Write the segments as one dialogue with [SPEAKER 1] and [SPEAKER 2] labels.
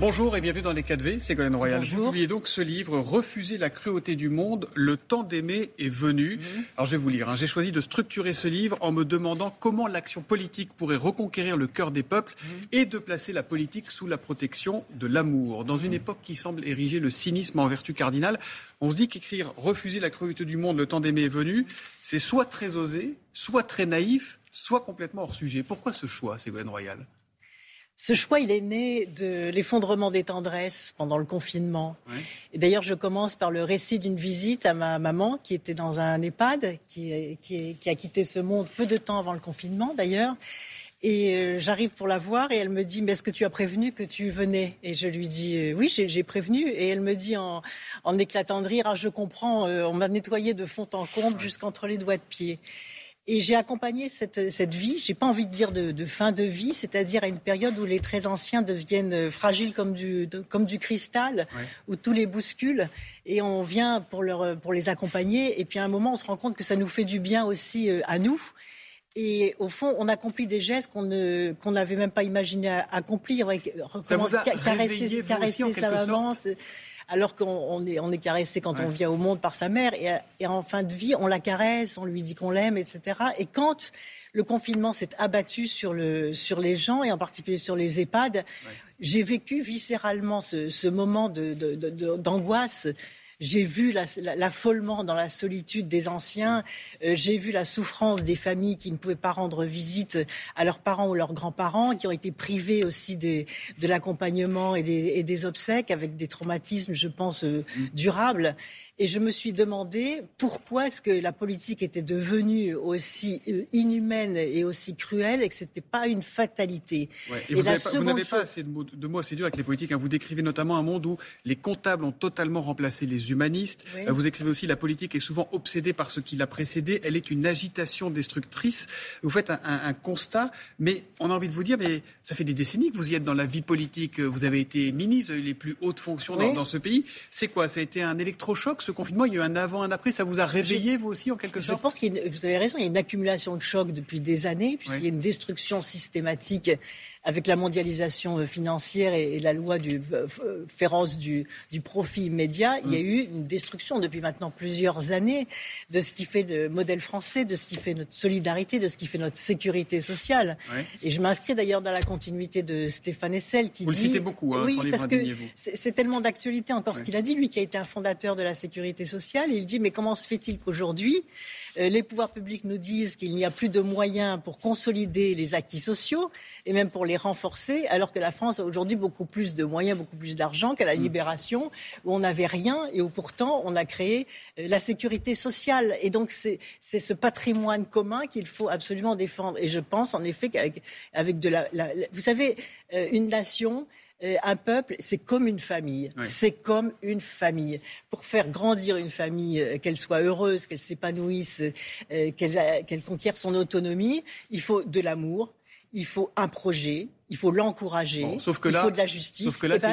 [SPEAKER 1] Bonjour et bienvenue dans les 4V, c'est Golden Royal. Vous publiez donc ce livre, Refuser la cruauté du monde, le temps d'aimer est venu. Mhm. Alors je vais vous lire, hein. j'ai choisi de structurer ce livre en me demandant comment l'action politique pourrait reconquérir le cœur des peuples mhm. et de placer la politique sous la protection de l'amour. Dans une époque qui semble ériger le cynisme en vertu cardinale, on se dit qu'écrire Refuser la cruauté du monde, le temps d'aimer est venu, c'est soit très osé, soit très naïf, soit complètement hors sujet. Pourquoi ce choix, Ségolène Royal?
[SPEAKER 2] Ce choix, il est né de l'effondrement des tendresses pendant le confinement. Et d'ailleurs, je commence par le récit d'une visite à ma maman qui était dans un EHPAD, qui, qui, a quitté ce monde peu de temps avant le confinement d'ailleurs. Et euh, j'arrive pour la voir et elle me dit, mais est-ce que tu as prévenu que tu venais? Et je lui dis, euh, oui, j'ai prévenu. Et elle me dit en, éclatant de rire, ah, je comprends, euh, on m'a nettoyé de fond en comble jusqu'entre les doigts de pied. Et j'ai accompagné cette, cette vie, j'ai pas envie de dire de, fin de vie, c'est-à-dire à une période où les très anciens deviennent euh, fragiles comme du, comme du cristal, où tous les bousculent, et on vient pour, leur, pour les accompagner. Et puis à un moment, on se rend compte que ça nous fait du bien aussi euh, à nous. Et au fond, on accomplit des gestes qu'on n'avait même pas imaginé accomplir.
[SPEAKER 1] Ça vous a caresser, caresser sa maman
[SPEAKER 2] alors qu'on est, on est caressé quand on vient au monde par sa mère, et, en fin de vie, on la caresse, on lui dit qu'on l'aime, etc. Et quand le confinement s'est abattu sur, le, sur les gens, et en particulier sur les EHPAD, j'ai vécu viscéralement ce, ce moment d'angoisse. De, de, j'ai vu l'affolement dans la solitude des anciens. Euh, j'ai vu la souffrance des familles qui ne pouvaient pas rendre visite à leurs parents ou leurs grands-parents, qui ont été privés aussi de l'accompagnement et des, et des, obsèques avec des traumatismes, je pense, euh, mm. durables. Et je me suis demandé pourquoi est-ce que la politique était devenue aussi euh, inhumaine et aussi cruelle et que ce n'était pas une fatalité.
[SPEAKER 1] Et, vous n'avez pas, assez de mots, de mots, assez durs avec les politiques. Hein. Vous décrivez notamment un monde où les comptables ont totalement remplacé les humanistes. Euh, vous écrivez aussi la politique est souvent obsédée par ce qui l'a précédée. Elle est une agitation destructrice. Vous faites un, constat, mais on a envie de vous dire, mais ça fait des décennies que vous y êtes dans la vie politique. Vous avez été ministre, les plus hautes fonctions dans, dans ce pays. C'est quoi? Ça a été un électrochoc ce confinement, il y a eu un avant, un après. Ça vous a réveillé, vous aussi, en quelque sorte
[SPEAKER 2] Je pense que vous avez raison, il y a une accumulation de chocs depuis des années, puisqu'il y a une destruction systématique avec la mondialisation financière et, la loi du, euh, euh, féroce du, profit immédiat, il y a mm. eu une destruction depuis maintenant plusieurs années de ce qui fait le modèle français, de ce qui fait notre solidarité, de ce qui fait notre sécurité sociale. Et je m'inscris d'ailleurs dans la continuité de Stéphane Essel qui
[SPEAKER 1] vous
[SPEAKER 2] dit...
[SPEAKER 1] le citez beaucoup, hein,
[SPEAKER 2] oui, parce que c'est tellement d'actualité encore ce qu'il a dit, lui qui a été un fondateur de la sécurité sociale. Il dit mais comment se fait-il qu'aujourd'hui les pouvoirs publics nous disent qu'il n'y a plus de moyens pour consolider les acquis sociaux et même pour les renforcer, alors que la France a aujourd'hui beaucoup plus de moyens, beaucoup plus d'argent qu'à la mm. libération, où on n'avait rien et où pourtant on a créé euh, la sécurité sociale. Et donc c'est ce patrimoine commun qu'il faut absolument défendre. Et je pense en effet qu'avec avec de la, Vous savez, euh, une nation euh, un peuple, c'est comme une famille. C'est comme une famille. Pour faire grandir une famille, qu'elle soit heureuse, qu'elle s'épanouisse, qu'elle conquiert son autonomie, il faut de l'amour, il faut un projet, il faut l'encourager, il faut de la justice.
[SPEAKER 1] Sauf que là, c'est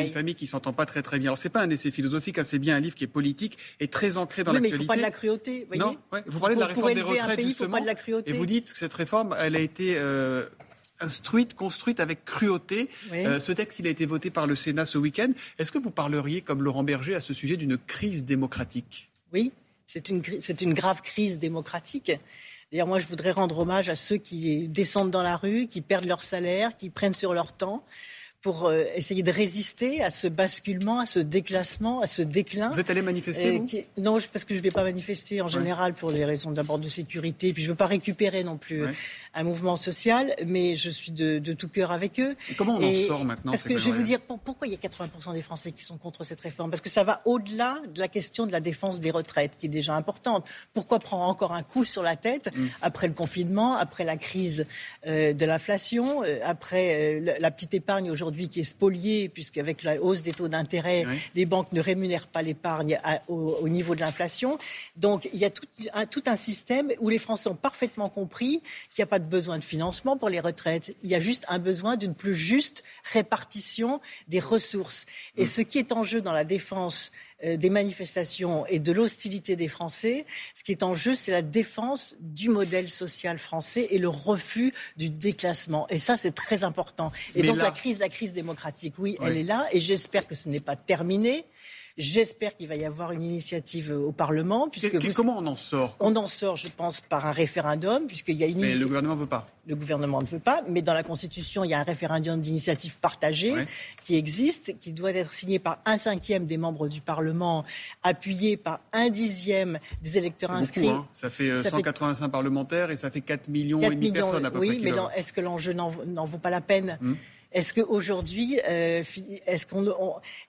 [SPEAKER 1] une, famille qui s'entend pas très très bien. Alors c'est pas un essai philosophique, hein, c'est bien un livre qui est politique et très ancré dans l'actualité.
[SPEAKER 2] Mais il faut pas de la cruauté. Voyez
[SPEAKER 1] non, vous parlez de la réforme des retraites justement, et vous dites que cette réforme, elle a été euh, instruite, construite avec cruauté. Euh, ce texte, il a été voté par le Sénat ce week-end. Est-ce que vous parleriez, comme Laurent Berger, à ce sujet d'une crise démocratique?
[SPEAKER 2] Oui, c'est une, une grave crise démocratique. D'ailleurs, moi, je voudrais rendre hommage à ceux qui descendent dans la rue, qui perdent leur salaire, qui prennent sur leur temps pour euh, essayer de résister à ce basculement, à ce déclassement, à ce déclin.
[SPEAKER 1] Vous êtes allé manifester vous
[SPEAKER 2] Non, parce que je ne vais pas manifester en général pour les raisons d'abord de sécurité, puis je ne veux pas récupérer non plus un mouvement social, mais je suis de, tout cœur avec eux.
[SPEAKER 1] Et comment on en sort maintenant
[SPEAKER 2] Parce que je vais vous dire pourquoi il y a 80% des Français qui sont contre cette réforme? Parce que ça va au-delà de la question de la défense des retraites, qui est déjà importante. Pourquoi prendre encore un coup sur la tête mm. après le confinement, après la crise euh, de l'inflation, euh, après euh, la petite épargne aujourd'hui qui est spolié, puisqu'avec la hausse des taux d'intérêt, les banques ne rémunèrent pas l'épargne au, niveau de l'inflation. Donc il y a tout un, tout un système où les Français ont parfaitement compris qu'il n'y a pas de besoin de financement pour les retraites. Il y a juste un besoin d'une plus juste répartition des ressources. Et mm. ce qui est en jeu dans la défense des manifestations et de l'hostilité des Français, ce qui est en jeu, c'est la défense du modèle social français et le refus du déclassement. Et ça, c'est très important. Et donc la crise, la crise démocratique, oui, elle est là, et j'espère que ce n'est pas terminé. J'espère qu'il va y avoir une initiative au Parlement.
[SPEAKER 1] Puisque Comment on en sort
[SPEAKER 2] On en sort, je pense, par un référendum, puisqu'il y a une.
[SPEAKER 1] Mais le gouvernement ne veut pas.
[SPEAKER 2] Le gouvernement ne veut pas, mais dans la Constitution, il y a un référendum d'initiative partagée qui existe, qui doit être signé par un cinquième des membres du Parlement, appuyé par un dixième des électeurs inscrits. Hein.
[SPEAKER 1] Ça fait 185 euh, parlementaire et ça fait 4 millions et demi de personnes à peu
[SPEAKER 2] oui, près. Oui, mais est-ce que l'enjeu n'en vaut pas la peine hmm. Est-ce qu'aujourd'hui, euh, est-ce,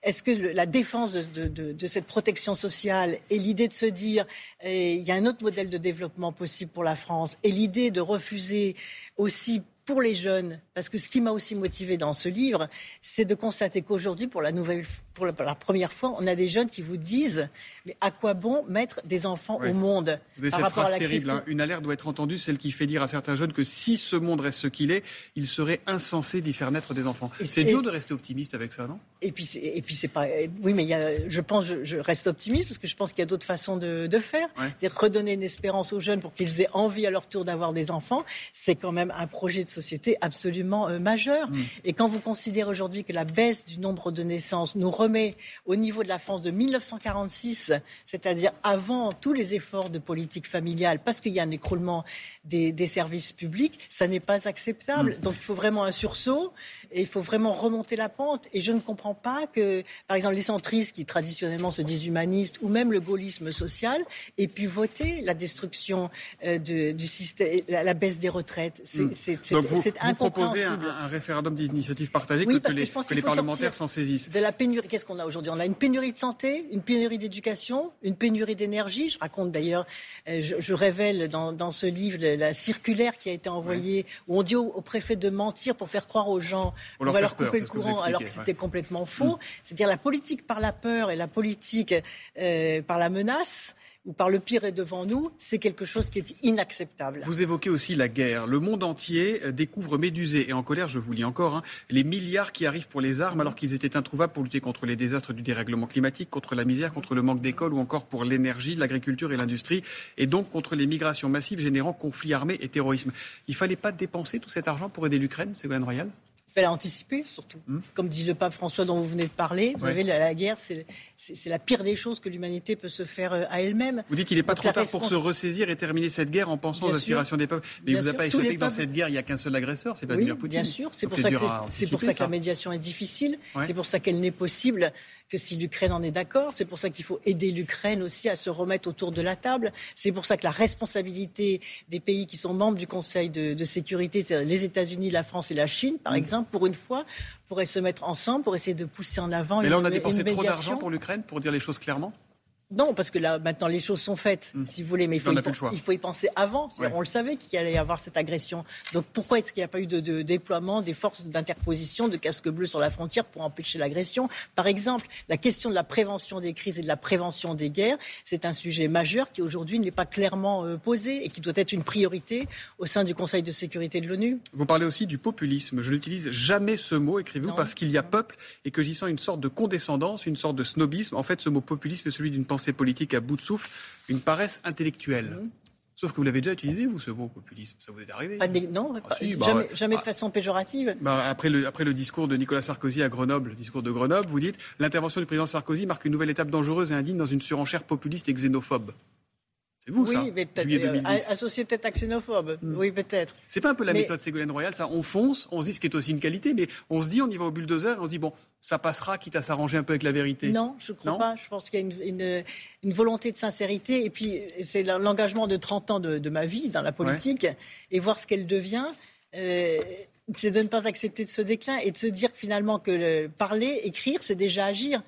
[SPEAKER 2] est-ce que la défense de, cette protection sociale et l'idée de se dire il y a un autre modèle de développement possible pour la France et l'idée de refuser aussi pour les jeunes, parce que ce qui m'a aussi motivé dans ce livre, c'est de constater qu'aujourd'hui, pour la nouvelle, pour la, première fois, on a des jeunes qui vous disent mais à quoi bon mettre des enfants au monde
[SPEAKER 1] Vous avez cette phrase terrible. Hein. Une alerte doit être entendue, celle qui fait dire à certains jeunes que si ce monde reste ce qu'il est, il serait insensé d'y faire naître des enfants. C'est dur de rester optimiste avec ça, non?
[SPEAKER 2] Et puis, et puis c'est pas. Oui, mais il y a, je pense, je, reste optimiste parce que je pense qu'il y a d'autres façons de, faire. Redonner une espérance aux jeunes pour qu'ils aient envie à leur tour d'avoir des enfants, c'est quand même un projet de société absolument euh, majeur. Mm. Et quand vous considérez aujourd'hui que la baisse du nombre de naissances nous remet au niveau de la France de 1946, c'est-à-dire avant tous les efforts de politique familiale, parce qu'il y a un écroulement des, services publics, ça n'est pas acceptable. Mm. Donc il faut vraiment un sursaut et il faut vraiment remonter la pente. Et je ne comprends pas que, par exemple, les centristes qui traditionnellement se disent humanistes ou même le gaullisme social aient pu voter la destruction euh, du système, la, baisse des retraites. C'est mm.
[SPEAKER 1] vous, proposez un, référendum d'initiative partagée que, les, parlementaires s'en saisissent.
[SPEAKER 2] De la pénurie, qu'est-ce qu'on a aujourd'hui? On a une pénurie de santé, une pénurie d'éducation, une pénurie d'énergie. Je raconte d'ailleurs, euh, je, révèle dans, ce livre la circulaire qui a été envoyée où on dit au, préfet de mentir pour faire croire aux gens qu'on va leur couper le courant alors que c'était complètement faux. Mm. C'est-à-dire la politique par la peur et la politique euh, par la menace ou par le pire est devant nous, c'est quelque chose qui est inacceptable.
[SPEAKER 1] Vous évoquez aussi la guerre. Le monde entier euh, découvre médusé et en colère, je vous lis encore, hein, les milliards qui arrivent pour les armes alors qu'ils étaient introuvables pour lutter contre les désastres du dérèglement climatique, contre la misère, contre le manque d'écoles ou encore pour l'énergie, l'agriculture et l'industrie, et donc contre les migrations massives générant conflits armés et terrorisme. Il ne fallait pas dépenser tout cet argent pour aider l'Ukraine, Ségolène Royal?
[SPEAKER 2] Il fallait anticiper, surtout. Hmm. Comme dit le pape François dont vous venez de parler, vous savez, la, guerre, c'est la pire des choses que l'humanité peut se faire euh, à elle-même.
[SPEAKER 1] Vous dites qu'il n'est pas trop tard pour se ressaisir et terminer cette guerre en pensant aux aspirations des peuples. Mais il vous a pas échappé que dans cette guerre, il n'y a qu'un seul agresseur, c'est Vladimir Poutine.
[SPEAKER 2] Bien sûr, c'est pour, ça que, pour ça que la médiation est difficile, c'est pour ça qu'elle n'est possible que si l'Ukraine en est d'accord. C'est pour ça qu'il faut aider l'Ukraine aussi à se remettre autour de la table. C'est pour ça que la responsabilité des pays qui sont membres du Conseil de, sécurité, c'est les États-Unis, la France et la Chine, par mm. exemple, pour une fois, pourraient se mettre ensemble pour essayer de pousser en avant.
[SPEAKER 1] Mais là, on a dépensé trop d'argent pour l'Ukraine, pour dire les choses clairement?
[SPEAKER 2] Non, parce que là, maintenant, les choses sont faites, hmm. si vous voulez, mais il faut, y, il faut y penser avant. On le savait qu'il allait y avoir cette agression. Donc pourquoi est-ce qu'il n'y a pas eu de, déploiement des forces d'interposition, de casques bleus sur la frontière pour empêcher l'agression? Par exemple, la question de la prévention des crises et de la prévention des guerres, c'est un sujet majeur qui aujourd'hui n'est pas clairement euh, posé et qui doit être une priorité au sein du Conseil de sécurité de l'ONU.
[SPEAKER 1] Vous parlez aussi du populisme. Je n'utilise jamais ce mot, écrivez-vous, parce qu'il y a peuple et que j'y sens une sorte de condescendance, une sorte de snobisme. En fait, ce mot populisme est celui d'une pensée politique à bout de souffle, une paresse intellectuelle. Mmh. Sauf que vous l'avez déjà utilisé, vous, ce mot populisme. Ça vous est arrivé
[SPEAKER 2] Non, ah, bah, jamais, de ah. façon péjorative.
[SPEAKER 1] Bah, après, le, après le discours de Nicolas Sarkozy à Grenoble, le discours de Grenoble, vous dites l'intervention du président Sarkozy marque une nouvelle étape dangereuse et indigne dans une surenchère populiste et xénophobe. C'est vous,
[SPEAKER 2] oui, mais peut-être euh, associé peut-être à xénophobe. Hmm. Oui, peut-être.
[SPEAKER 1] C'est pas un peu la méthode Ségolène Royal, ça On fonce, on se dit ce qui est aussi une qualité, mais on se dit, on y va au bulldozer, on se dit bon, ça passera, quitte à s'arranger un peu avec la vérité.
[SPEAKER 2] Non, je ne crois pas. Je pense qu'il y a une, une, volonté de sincérité, et puis c'est l'engagement de 30 ans de, ma vie dans la politique, et voir ce qu'elle devient. Euh, c'est de ne pas accepter de ce déclin et de se dire finalement que parler, écrire, c'est déjà agir.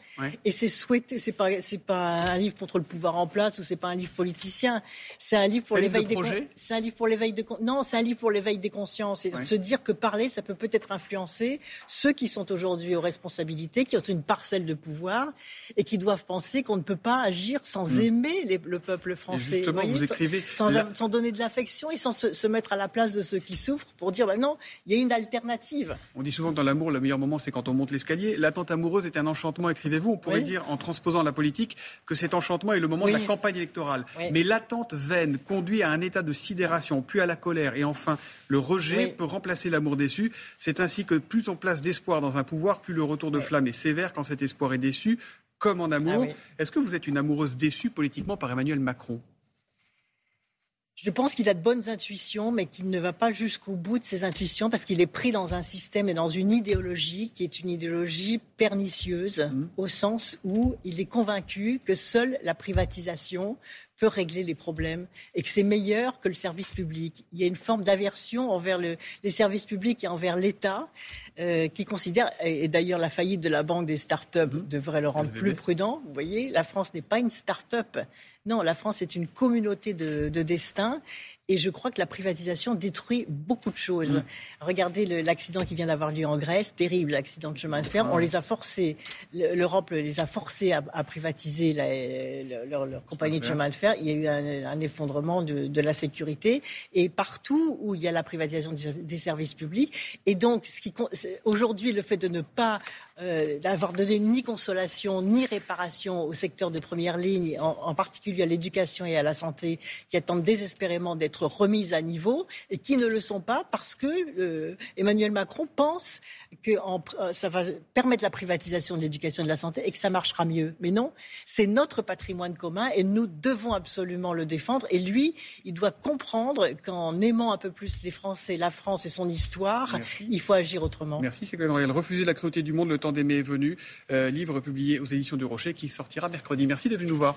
[SPEAKER 2] Et c'est souhaiter. C'est pas, c'est pas un livre contre le pouvoir en place ou c'est pas un livre politicien. C'est un livre pour l'éveil des. C'est un livre pour l'éveil de. Non, c'est un livre pour l'éveil des consciences et se dire que parler, ça peut peut-être influencer ceux qui sont aujourd'hui aux responsabilités, qui ont une parcelle de pouvoir et qui doivent penser qu'on ne peut pas agir sans hmm. aimer le peuple français.
[SPEAKER 1] justement, vous, écrivez
[SPEAKER 2] sans, donner de l'affection et sans se, mettre à la place de ceux qui souffrent pour dire bah non, il y a une alternative.
[SPEAKER 1] On dit souvent que dans l'amour, le meilleur moment, c'est quand on monte l'escalier. L'attente amoureuse est un enchantement, écrivez-vous. On pourrait dire, en transposant la politique, que cet enchantement est le moment de la campagne électorale. Mais l'attente vaine conduit à un état de sidération, puis à la colère, et enfin, le rejet peut remplacer l'amour déçu. C'est ainsi que plus on place d'espoir dans un pouvoir, plus le retour de flamme est sévère quand cet espoir est déçu, comme en amour. Ah Est-ce que vous êtes une amoureuse déçue politiquement par Emmanuel Macron?
[SPEAKER 2] Je pense qu'il a de bonnes intuitions, mais qu'il ne va pas jusqu'au bout de ses intuitions parce qu'il est pris dans un système et dans une idéologie qui est une idéologie pernicieuse, mmh. au sens où il est convaincu que seule la privatisation peut régler les problèmes et que c'est meilleur que le service public. Il y a une forme d'aversion envers le, les services publics et envers l'État euh, qui considère, et d'ailleurs la faillite de la banque des start-up mmh. devrait le rendre plus prudent. Vous voyez, la France n'est pas une start-up. Non, la France est une communauté de, de destin et je crois que la privatisation détruit beaucoup de choses. Mm. Regardez l'accident qui vient d'avoir lieu en Grèce, terrible l'accident de chemin de fer. On les a forcés, l'Europe les a forcés à, privatiser leur, compagnie de chemin de fer. Il y a eu un, effondrement de, la sécurité. Et partout où il y a la privatisation des, services publics, et donc aujourd'hui le fait de ne pas euh, d'avoir donné ni consolation ni réparation au secteur de première ligne, en, en particulier à l'éducation et à la santé, qui attendent désespérément d'être remises à niveau et qui ne le sont pas parce que euh, Emmanuel Macron pense que euh, ça va permettre la privatisation de l'éducation et de la santé et que ça marchera mieux. Mais non, c'est notre patrimoine commun et nous devons absolument le défendre. Et lui, il doit comprendre qu'en aimant un peu plus les Français, la France et son histoire, il faut agir autrement.
[SPEAKER 1] Merci, Ségolène Royal. Refuser la cruauté du monde, le temps d'aimer est venu. Euh, livre publié aux éditions du Rocher qui sortira mercredi. Merci d'être venu nous voir.